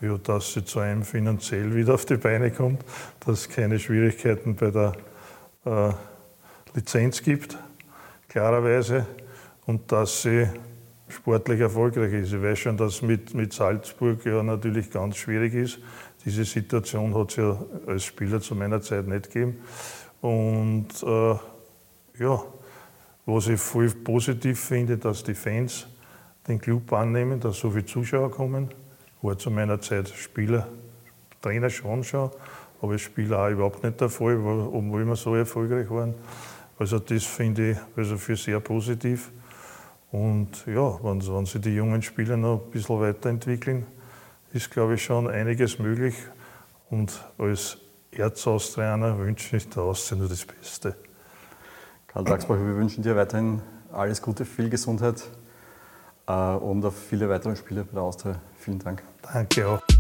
Ja, dass sie zu einem finanziell wieder auf die Beine kommt, dass es keine Schwierigkeiten bei der äh, Lizenz gibt, klarerweise, und dass sie sportlich erfolgreich ist. Ich weiß schon, dass mit, mit Salzburg ja natürlich ganz schwierig ist. Diese Situation hat es ja als Spieler zu meiner Zeit nicht gegeben. Und äh, ja, was ich voll positiv finde, dass die Fans den Club annehmen, dass so viele Zuschauer kommen. War zu meiner Zeit Spieler, Trainer schon schon, aber als Spieler auch überhaupt nicht der Fall, obwohl wir so erfolgreich waren. Also das finde ich also für sehr positiv. Und ja, wenn, wenn sich die jungen Spieler noch ein bisschen weiterentwickeln, ist, glaube ich, schon einiges möglich. Und als Erzaustrianer wünsche ich der Austria nur das Beste. Karl Draxbach, wir wünschen dir weiterhin alles Gute, viel Gesundheit äh, und auf viele weitere Spiele bei der Austria. Vielen Dank. Danke auch.